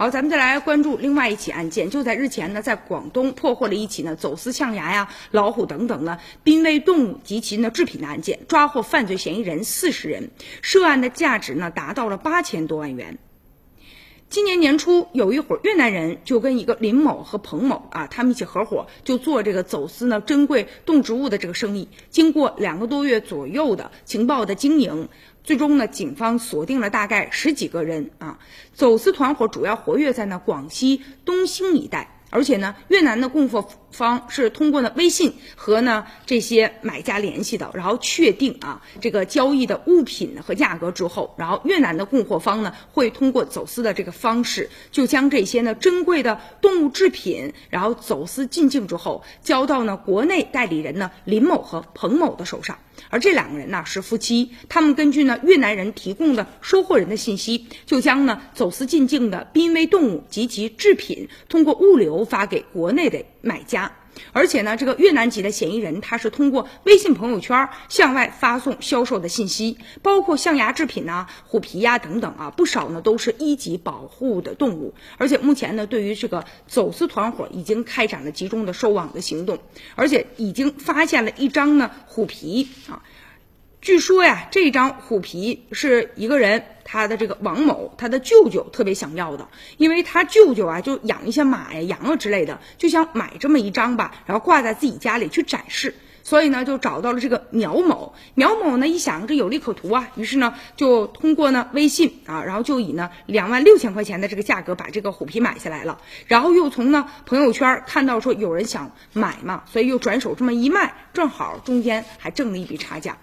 好，咱们再来关注另外一起案件，就在日前呢，在广东破获了一起呢走私象牙呀、老虎等等呢濒危动物及其呢制品的案件，抓获犯罪嫌疑人四十人，涉案的价值呢达到了八千多万元。今年年初，有一伙越南人就跟一个林某和彭某啊，他们一起合伙就做这个走私呢珍贵动植物的这个生意。经过两个多月左右的情报的经营。最终呢，警方锁定了大概十几个人啊，走私团伙主要活跃在呢广西东兴一带。而且呢，越南的供货方是通过呢微信和呢这些买家联系的，然后确定啊这个交易的物品和价格之后，然后越南的供货方呢会通过走私的这个方式，就将这些呢珍贵的动物制品，然后走私进境之后，交到呢国内代理人呢林某和彭某的手上。而这两个人呢是夫妻，他们根据呢越南人提供的收货人的信息，就将呢走私进境的濒危动物及其制品通过物流发给国内的买家。而且呢，这个越南籍的嫌疑人他是通过微信朋友圈向外发送销售的信息，包括象牙制品呐、虎皮呀等等啊，不少呢都是一级保护的动物。而且目前呢，对于这个走私团伙已经开展了集中的收网的行动，而且已经发现了一张呢虎皮啊。据说呀，这张虎皮是一个人，他的这个王某，他的舅舅特别想要的，因为他舅舅啊就养一些马呀、羊啊之类的，就想买这么一张吧，然后挂在自己家里去展示，所以呢就找到了这个苗某。苗某呢一想这有利可图啊，于是呢就通过呢微信啊，然后就以呢两万六千块钱的这个价格把这个虎皮买下来了，然后又从呢朋友圈看到说有人想买嘛，所以又转手这么一卖，正好中间还挣了一笔差价。